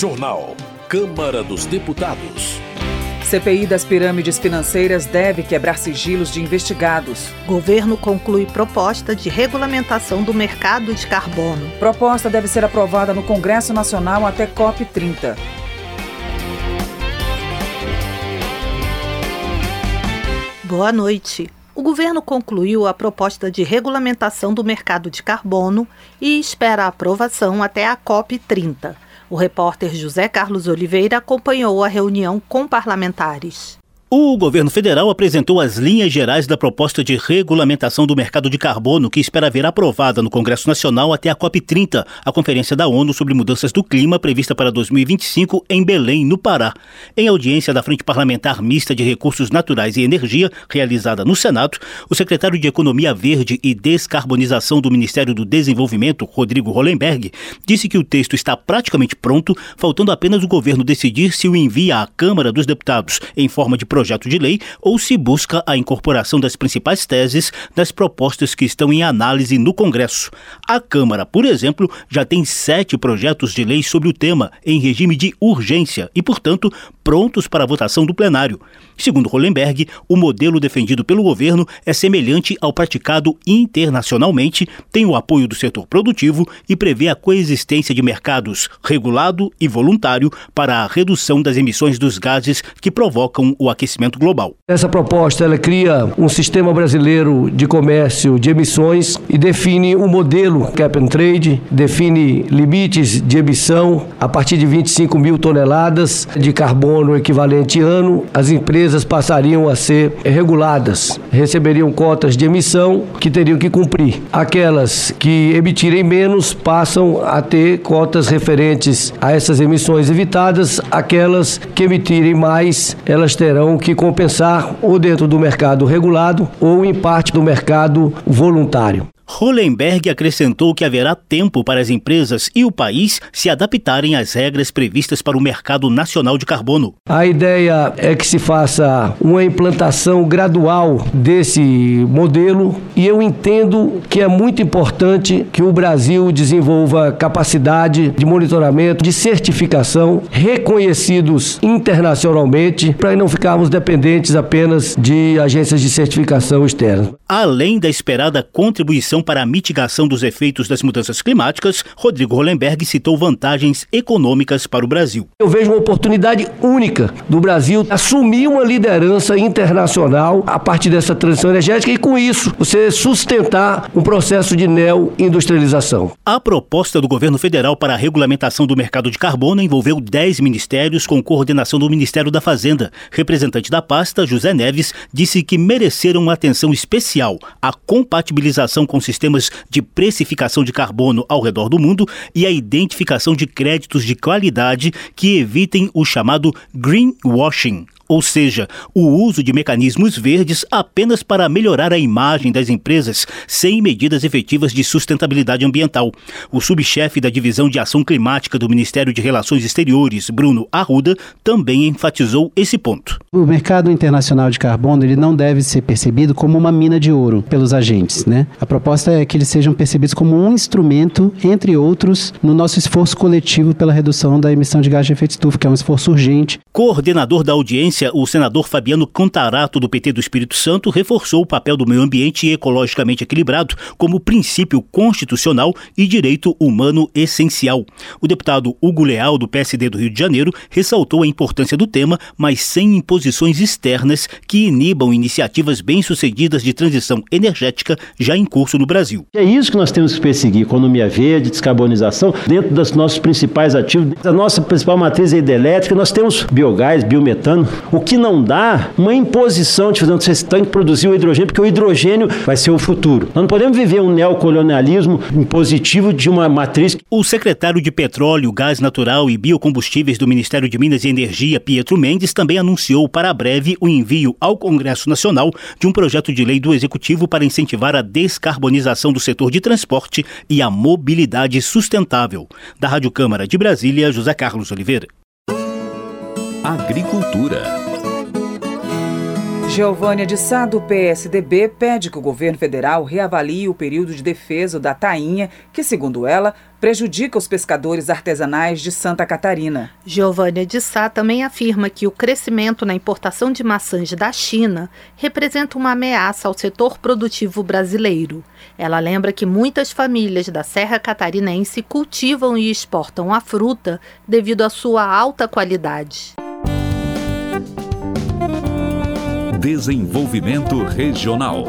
Jornal. Câmara dos Deputados. CPI das pirâmides financeiras deve quebrar sigilos de investigados. Governo conclui proposta de regulamentação do mercado de carbono. Proposta deve ser aprovada no Congresso Nacional até COP30. Boa noite. O governo concluiu a proposta de regulamentação do mercado de carbono e espera a aprovação até a COP30. O repórter José Carlos Oliveira acompanhou a reunião com parlamentares. O governo federal apresentou as linhas gerais da proposta de regulamentação do mercado de carbono que espera ver aprovada no Congresso Nacional até a COP30, a Conferência da ONU sobre Mudanças do Clima prevista para 2025 em Belém, no Pará. Em audiência da Frente Parlamentar Mista de Recursos Naturais e Energia, realizada no Senado, o secretário de Economia Verde e Descarbonização do Ministério do Desenvolvimento, Rodrigo Hollenberg, disse que o texto está praticamente pronto, faltando apenas o governo decidir se o envia à Câmara dos Deputados em forma de projeto de lei ou se busca a incorporação das principais teses das propostas que estão em análise no Congresso. A Câmara, por exemplo, já tem sete projetos de lei sobre o tema em regime de urgência e, portanto, prontos para a votação do plenário. Segundo Hollenberg, o modelo defendido pelo governo é semelhante ao praticado internacionalmente, tem o apoio do setor produtivo e prevê a coexistência de mercados regulado e voluntário para a redução das emissões dos gases que provocam o aquecimento global. Essa proposta ela cria um sistema brasileiro de comércio de emissões e define o um modelo cap and trade, define limites de emissão a partir de 25 mil toneladas de carbono equivalente ano. As empresas passariam a ser reguladas, receberiam cotas de emissão que teriam que cumprir. Aquelas que emitirem menos passam a ter cotas referentes a essas emissões evitadas, aquelas que emitirem mais, elas terão que compensar ou dentro do mercado regulado ou em parte do mercado voluntário. Hollenberg acrescentou que haverá tempo para as empresas e o país se adaptarem às regras previstas para o mercado nacional de carbono. A ideia é que se faça uma implantação gradual desse modelo e eu entendo que é muito importante que o Brasil desenvolva capacidade de monitoramento, de certificação reconhecidos internacionalmente para não ficarmos dependentes apenas de agências de certificação externas. Além da esperada contribuição para a mitigação dos efeitos das mudanças climáticas, Rodrigo Hollenberg citou vantagens econômicas para o Brasil. Eu vejo uma oportunidade única do Brasil assumir uma liderança internacional a partir dessa transição energética e, com isso, você sustentar um processo de neo-industrialização. A proposta do governo federal para a regulamentação do mercado de carbono envolveu 10 ministérios com coordenação do Ministério da Fazenda. Representante da pasta, José Neves, disse que mereceram uma atenção especial a compatibilização com sistemas de precificação de carbono ao redor do mundo e a identificação de créditos de qualidade que evitem o chamado greenwashing, ou seja, o uso de mecanismos verdes apenas para melhorar a imagem das empresas sem medidas efetivas de sustentabilidade ambiental. O subchefe da Divisão de Ação Climática do Ministério de Relações Exteriores, Bruno Arruda, também enfatizou esse ponto. O mercado internacional de carbono ele não deve ser percebido como uma mina de ouro pelos agentes, né? A proposta é que eles sejam percebidos como um instrumento, entre outros, no nosso esforço coletivo pela redução da emissão de gás de efeito estufa, que é um esforço urgente. Coordenador da audiência o senador Fabiano Contarato, do PT do Espírito Santo, reforçou o papel do meio ambiente ecologicamente equilibrado como princípio constitucional e direito humano essencial. O deputado Hugo Leal, do PSD do Rio de Janeiro, ressaltou a importância do tema, mas sem imposições externas que inibam iniciativas bem-sucedidas de transição energética já em curso no Brasil. É isso que nós temos que perseguir: economia verde, descarbonização, dentro dos nossos principais ativos. A nossa principal matriz é hidrelétrica, nós temos biogás, biometano, o que não dá uma imposição de fazer vocês têm que produzir o hidrogênio, porque o hidrogênio vai ser o futuro. Nós não podemos viver um neocolonialismo impositivo de uma matriz. O secretário de Petróleo, Gás Natural e Biocombustíveis do Ministério de Minas e Energia, Pietro Mendes, também anunciou para breve o envio ao Congresso Nacional de um projeto de lei do Executivo para incentivar a descarbonização do setor de transporte e a mobilidade sustentável. Da Rádio Câmara de Brasília, José Carlos Oliveira. Agricultura Giovânia de Sá, do PSDB, pede que o governo federal reavalie o período de defesa da tainha, que, segundo ela, prejudica os pescadores artesanais de Santa Catarina. Giovânia de Sá também afirma que o crescimento na importação de maçãs da China representa uma ameaça ao setor produtivo brasileiro. Ela lembra que muitas famílias da Serra Catarinense cultivam e exportam a fruta devido à sua alta qualidade. Desenvolvimento Regional.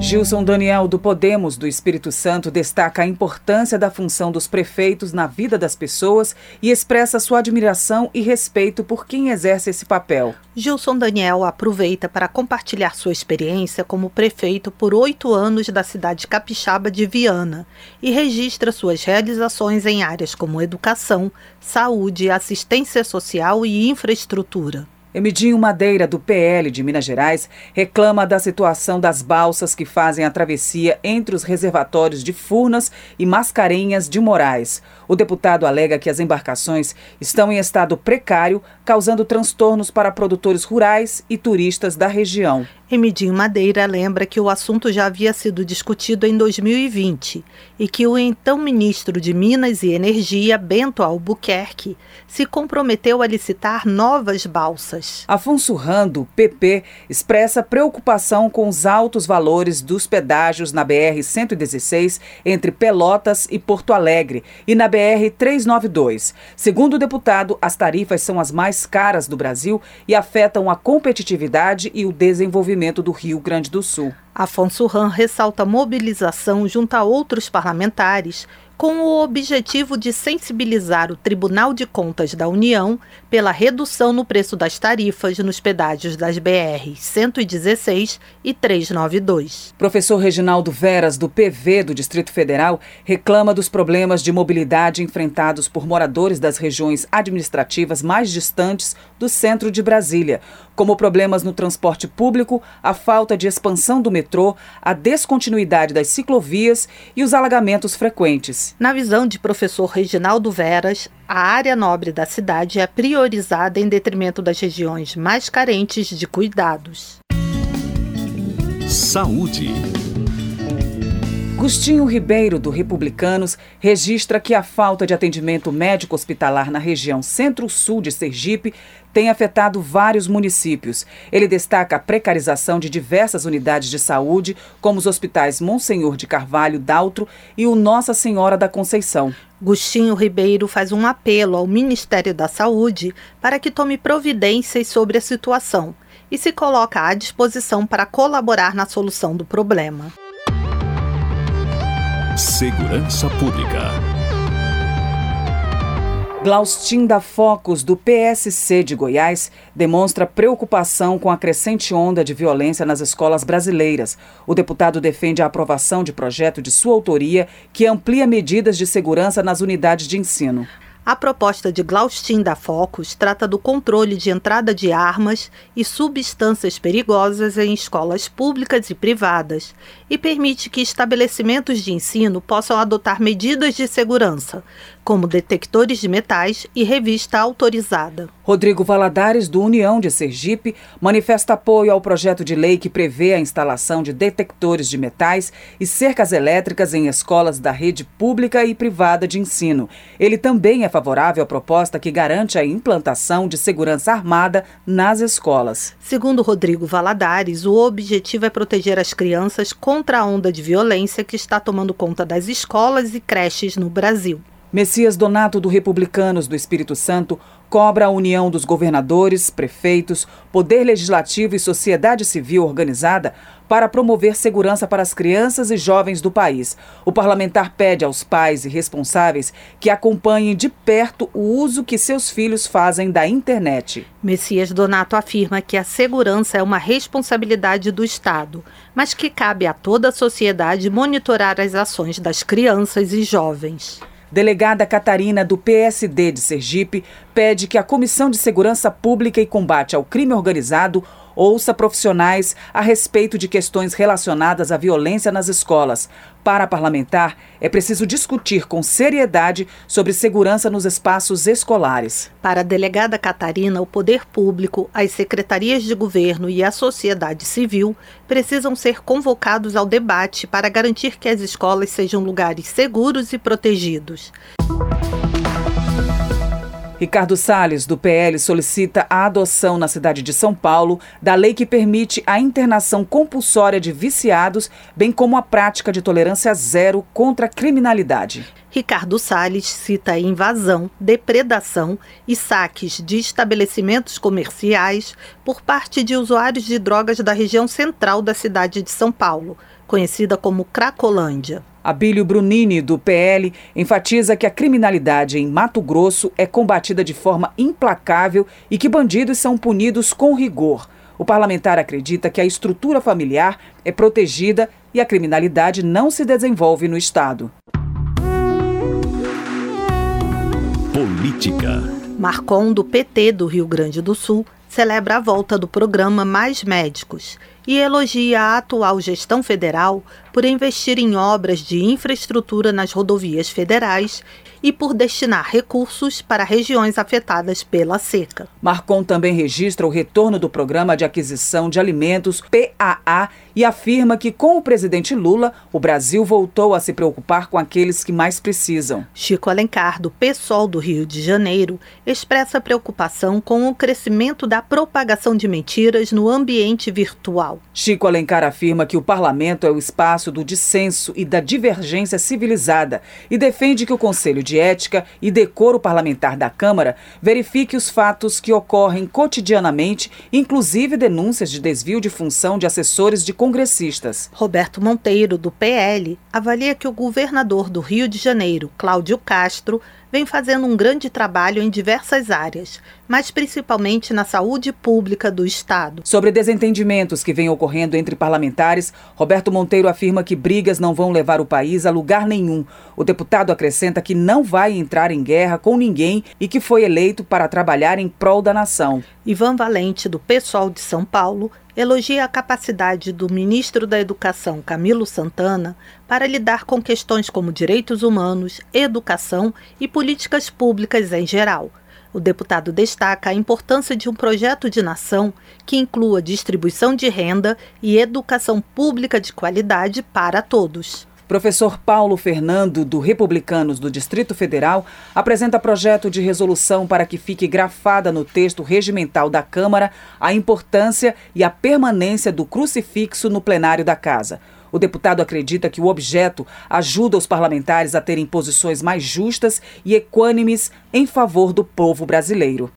Gilson Daniel, do Podemos do Espírito Santo, destaca a importância da função dos prefeitos na vida das pessoas e expressa sua admiração e respeito por quem exerce esse papel. Gilson Daniel aproveita para compartilhar sua experiência como prefeito por oito anos da cidade capixaba de Viana e registra suas realizações em áreas como educação, saúde, assistência social e infraestrutura. Emidinho Madeira, do PL de Minas Gerais, reclama da situação das balsas que fazem a travessia entre os reservatórios de Furnas e Mascarenhas de Moraes. O deputado alega que as embarcações estão em estado precário, causando transtornos para produtores rurais e turistas da região. Emidinho Madeira lembra que o assunto já havia sido discutido em 2020 e que o então ministro de Minas e Energia, Bento Albuquerque, se comprometeu a licitar novas balsas. Afonso Rando, PP, expressa preocupação com os altos valores dos pedágios na BR-116 entre Pelotas e Porto Alegre e na BR-392. Segundo o deputado, as tarifas são as mais caras do Brasil e afetam a competitividade e o desenvolvimento do Rio Grande do Sul. Afonso Ram ressalta a mobilização junto a outros parlamentares com o objetivo de sensibilizar o Tribunal de Contas da União pela redução no preço das tarifas nos pedágios das BR 116 e 392. Professor Reginaldo Veras, do PV do Distrito Federal, reclama dos problemas de mobilidade enfrentados por moradores das regiões administrativas mais distantes do centro de Brasília, como problemas no transporte público, a falta de expansão do metrô, a descontinuidade das ciclovias e os alagamentos frequentes. Na visão de professor Reginaldo Veras, a área nobre da cidade é priorizada em detrimento das regiões mais carentes de cuidados. Saúde. Gustinho Ribeiro, do Republicanos, registra que a falta de atendimento médico hospitalar na região centro-sul de Sergipe tem afetado vários municípios. Ele destaca a precarização de diversas unidades de saúde, como os hospitais Monsenhor de Carvalho, Daltro e o Nossa Senhora da Conceição. Gustinho Ribeiro faz um apelo ao Ministério da Saúde para que tome providências sobre a situação e se coloca à disposição para colaborar na solução do problema. Segurança Pública. Glaustin da Focus, do PSC de Goiás, demonstra preocupação com a crescente onda de violência nas escolas brasileiras. O deputado defende a aprovação de projeto de sua autoria que amplia medidas de segurança nas unidades de ensino. A proposta de Glaustin da Focus trata do controle de entrada de armas e substâncias perigosas em escolas públicas e privadas e permite que estabelecimentos de ensino possam adotar medidas de segurança, como detectores de metais e revista autorizada. Rodrigo Valadares, do União de Sergipe, manifesta apoio ao projeto de lei que prevê a instalação de detectores de metais e cercas elétricas em escolas da rede pública e privada de ensino. Ele também é favorável à proposta que garante a implantação de segurança armada nas escolas. Segundo Rodrigo Valadares, o objetivo é proteger as crianças contra a onda de violência que está tomando conta das escolas e creches no Brasil. Messias Donato do Republicanos do Espírito Santo cobra a união dos governadores, prefeitos, poder legislativo e sociedade civil organizada para promover segurança para as crianças e jovens do país. O parlamentar pede aos pais e responsáveis que acompanhem de perto o uso que seus filhos fazem da internet. Messias Donato afirma que a segurança é uma responsabilidade do Estado, mas que cabe a toda a sociedade monitorar as ações das crianças e jovens. Delegada Catarina, do PSD de Sergipe, pede que a Comissão de Segurança Pública e Combate ao Crime Organizado ouça profissionais a respeito de questões relacionadas à violência nas escolas. Para parlamentar, é preciso discutir com seriedade sobre segurança nos espaços escolares. Para a delegada Catarina, o poder público, as secretarias de governo e a sociedade civil precisam ser convocados ao debate para garantir que as escolas sejam lugares seguros e protegidos. Ricardo Salles, do PL, solicita a adoção na cidade de São Paulo da lei que permite a internação compulsória de viciados, bem como a prática de tolerância zero contra a criminalidade. Ricardo Salles cita invasão, depredação e saques de estabelecimentos comerciais por parte de usuários de drogas da região central da cidade de São Paulo, conhecida como Cracolândia. Abílio Brunini, do PL, enfatiza que a criminalidade em Mato Grosso é combatida de forma implacável e que bandidos são punidos com rigor. O parlamentar acredita que a estrutura familiar é protegida e a criminalidade não se desenvolve no Estado. Política. Marcon, do PT do Rio Grande do Sul, celebra a volta do programa Mais Médicos e elogia a atual gestão federal por investir em obras de infraestrutura nas rodovias federais e por destinar recursos para regiões afetadas pela seca. Marcon também registra o retorno do Programa de Aquisição de Alimentos, PAA, e afirma que, com o presidente Lula, o Brasil voltou a se preocupar com aqueles que mais precisam. Chico Alencar, do PSOL do Rio de Janeiro, expressa preocupação com o crescimento da propagação de mentiras no ambiente virtual. Chico Alencar afirma que o parlamento é o espaço do dissenso e da divergência civilizada e defende que o Conselho de Ética e Decoro Parlamentar da Câmara verifique os fatos que ocorrem cotidianamente, inclusive denúncias de desvio de função de assessores de congressistas. Roberto Monteiro, do PL, avalia que o governador do Rio de Janeiro, Cláudio Castro, vem fazendo um grande trabalho em diversas áreas, mas principalmente na saúde pública do Estado. Sobre desentendimentos que vêm ocorrendo entre parlamentares, Roberto Monteiro afirma que brigas não vão levar o país a lugar nenhum. O deputado acrescenta que não vai entrar em guerra com ninguém e que foi eleito para trabalhar em prol da nação. Ivan Valente, do PSOL de São Paulo, elogia a capacidade do ministro da Educação, Camilo Santana, para lidar com questões como direitos humanos, educação e políticas públicas em geral. O deputado destaca a importância de um projeto de nação que inclua distribuição de renda e educação pública de qualidade para todos. Professor Paulo Fernando, do Republicanos do Distrito Federal, apresenta projeto de resolução para que fique grafada no texto regimental da Câmara a importância e a permanência do crucifixo no plenário da Casa. O deputado acredita que o objeto ajuda os parlamentares a terem posições mais justas e equânimes em favor do povo brasileiro.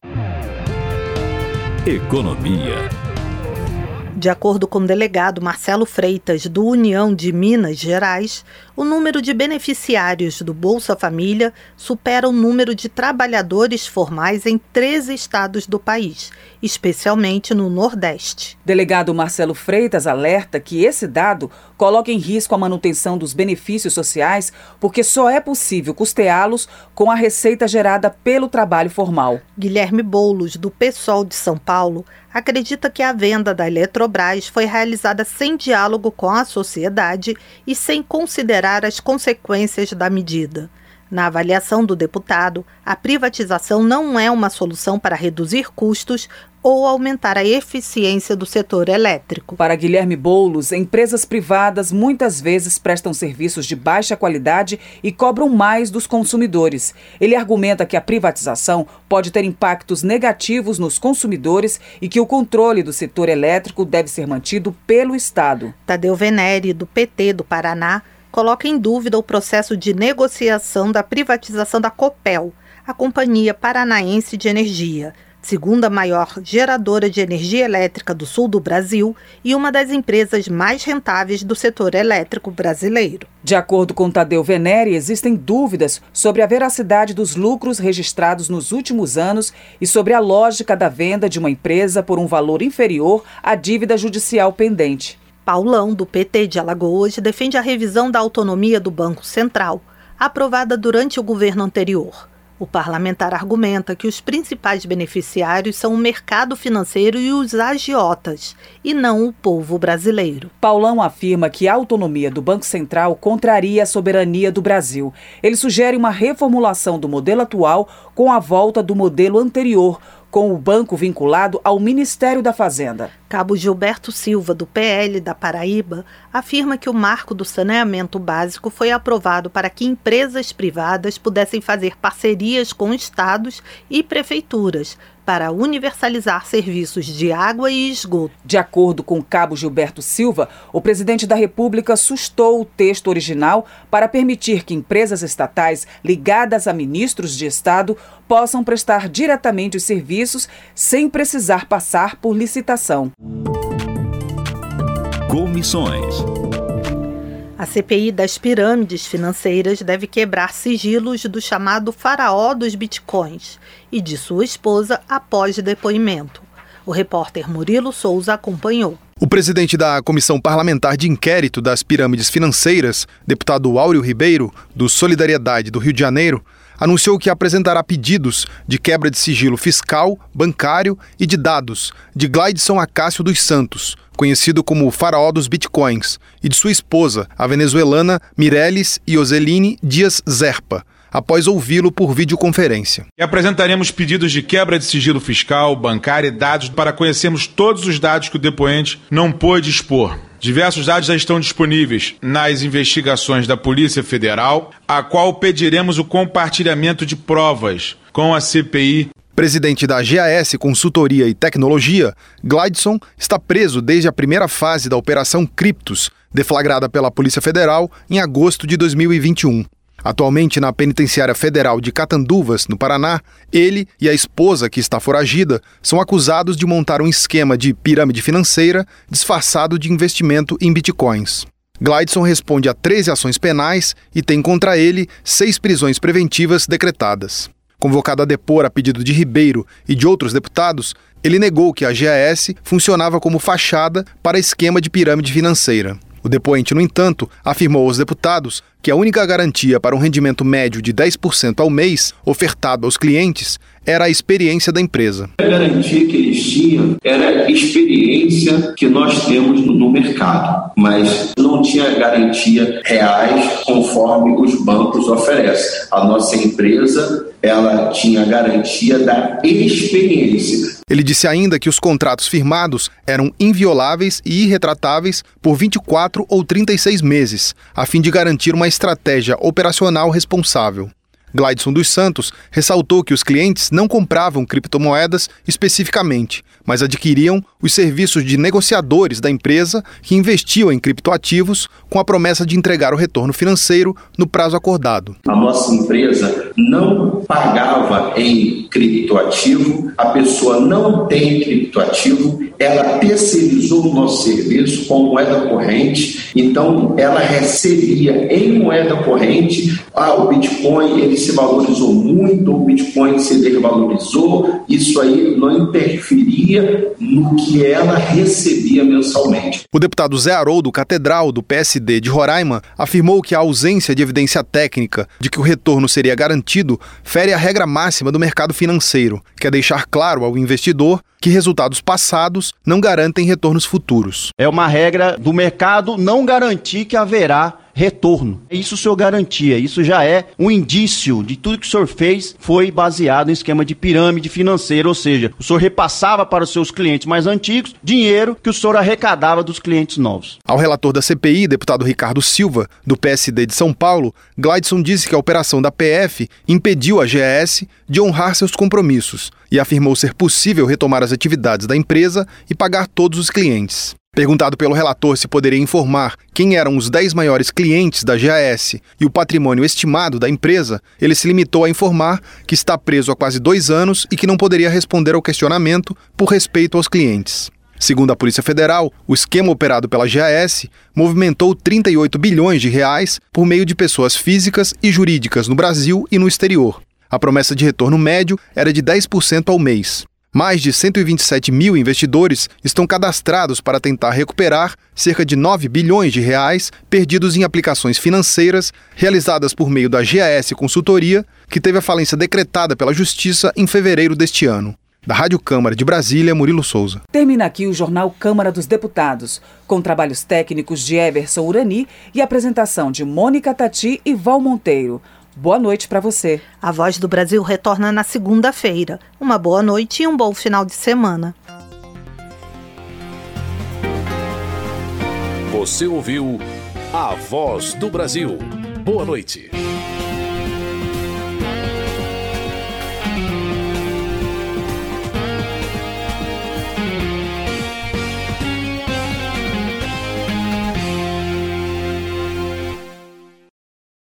Economia. De acordo com o delegado Marcelo Freitas, do União de Minas Gerais, o número de beneficiários do Bolsa Família supera o número de trabalhadores formais em 13 estados do país, especialmente no Nordeste. Delegado Marcelo Freitas alerta que esse dado coloca em risco a manutenção dos benefícios sociais, porque só é possível custeá-los com a receita gerada pelo trabalho formal. Guilherme Boulos, do PSOL de São Paulo, acredita que a venda da Eletrobras foi realizada sem diálogo com a sociedade e sem considerar as consequências da medida. Na avaliação do deputado, a privatização não é uma solução para reduzir custos ou aumentar a eficiência do setor elétrico. Para Guilherme Boulos, empresas privadas muitas vezes prestam serviços de baixa qualidade e cobram mais dos consumidores. Ele argumenta que a privatização pode ter impactos negativos nos consumidores e que o controle do setor elétrico deve ser mantido pelo Estado. Tadeu Venere, do PT do Paraná, coloca em dúvida o processo de negociação da privatização da Copel, a Companhia Paranaense de Energia segunda maior geradora de energia elétrica do sul do Brasil e uma das empresas mais rentáveis do setor elétrico brasileiro. De acordo com Tadeu Venere, existem dúvidas sobre a veracidade dos lucros registrados nos últimos anos e sobre a lógica da venda de uma empresa por um valor inferior à dívida judicial pendente. Paulão, do PT de Alagoas, defende a revisão da autonomia do Banco Central, aprovada durante o governo anterior. O parlamentar argumenta que os principais beneficiários são o mercado financeiro e os agiotas, e não o povo brasileiro. Paulão afirma que a autonomia do Banco Central contraria a soberania do Brasil. Ele sugere uma reformulação do modelo atual com a volta do modelo anterior, com o banco vinculado ao Ministério da Fazenda. Cabo Gilberto Silva, do PL da Paraíba, afirma que o marco do saneamento básico foi aprovado para que empresas privadas pudessem fazer parcerias com estados e prefeituras para universalizar serviços de água e esgoto. De acordo com Cabo Gilberto Silva, o presidente da República sustou o texto original para permitir que empresas estatais ligadas a ministros de Estado possam prestar diretamente os serviços sem precisar passar por licitação. Comissões. A CPI das pirâmides financeiras deve quebrar sigilos do chamado faraó dos bitcoins e de sua esposa após depoimento. O repórter Murilo Souza acompanhou. O presidente da Comissão Parlamentar de Inquérito das Pirâmides Financeiras, deputado Áureo Ribeiro, do Solidariedade do Rio de Janeiro, anunciou que apresentará pedidos de quebra de sigilo fiscal, bancário e de dados de Glidson Acácio dos Santos, conhecido como o faraó dos bitcoins, e de sua esposa, a venezuelana Mireles Ioseline Dias Zerpa, após ouvi-lo por videoconferência. E apresentaremos pedidos de quebra de sigilo fiscal, bancário e dados para conhecermos todos os dados que o depoente não pôde expor. Diversos dados já estão disponíveis nas investigações da Polícia Federal, a qual pediremos o compartilhamento de provas com a CPI. Presidente da GAS Consultoria e Tecnologia, Glidson está preso desde a primeira fase da Operação Criptos, deflagrada pela Polícia Federal em agosto de 2021. Atualmente na Penitenciária Federal de Catanduvas, no Paraná, ele e a esposa, que está foragida, são acusados de montar um esquema de pirâmide financeira disfarçado de investimento em bitcoins. Glidson responde a 13 ações penais e tem contra ele seis prisões preventivas decretadas. Convocado a depor a pedido de Ribeiro e de outros deputados, ele negou que a GAS funcionava como fachada para esquema de pirâmide financeira. O depoente, no entanto, afirmou aos deputados que a única garantia para um rendimento médio de 10% ao mês ofertado aos clientes era a experiência da empresa. A garantia que eles tinham era a experiência que nós temos no mercado, mas não tinha garantia reais conforme os bancos oferecem. A nossa empresa ela tinha garantia da experiência. Ele disse ainda que os contratos firmados eram invioláveis e irretratáveis por 24 ou 36 meses, a fim de garantir uma estratégia operacional responsável. Glidson dos Santos ressaltou que os clientes não compravam criptomoedas especificamente, mas adquiriam os serviços de negociadores da empresa que investiam em criptoativos com a promessa de entregar o retorno financeiro no prazo acordado. A nossa empresa não pagava em criptoativo, a pessoa não tem criptoativo, ela terceirizou o nosso serviço com moeda corrente, então ela recebia em moeda corrente, ah, o Bitcoin ele se valorizou muito, o Bitcoin se desvalorizou, isso aí não interferia no que ela recebia mensalmente. O deputado Zé Haroldo Catedral, do PSD de Roraima, afirmou que a ausência de evidência técnica de que o retorno seria garantido fere a regra máxima do mercado financeiro, que é deixar claro ao investidor que resultados passados não garantem retornos futuros. É uma regra do mercado não garantir que haverá retorno. Isso o senhor garantia, isso já é um indício de tudo que o senhor fez foi baseado em esquema de pirâmide financeira, ou seja, o senhor repassava para os seus clientes mais antigos dinheiro que o senhor arrecadava dos clientes novos. Ao relator da CPI, deputado Ricardo Silva, do PSD de São Paulo, Glidson disse que a operação da PF impediu a GS de honrar seus compromissos e afirmou ser possível retomar as atividades da empresa e pagar todos os clientes. Perguntado pelo relator se poderia informar quem eram os 10 maiores clientes da GAS e o patrimônio estimado da empresa, ele se limitou a informar que está preso há quase dois anos e que não poderia responder ao questionamento por respeito aos clientes. Segundo a Polícia Federal, o esquema operado pela GAS movimentou 38 bilhões de reais por meio de pessoas físicas e jurídicas no Brasil e no exterior. A promessa de retorno médio era de 10% ao mês. Mais de 127 mil investidores estão cadastrados para tentar recuperar cerca de 9 bilhões de reais perdidos em aplicações financeiras realizadas por meio da GAS Consultoria, que teve a falência decretada pela Justiça em fevereiro deste ano. Da Rádio Câmara de Brasília, Murilo Souza. Termina aqui o Jornal Câmara dos Deputados, com trabalhos técnicos de Everson Urani e apresentação de Mônica Tati e Val Monteiro. Boa noite para você. A Voz do Brasil retorna na segunda-feira. Uma boa noite e um bom final de semana. Você ouviu A Voz do Brasil. Boa noite.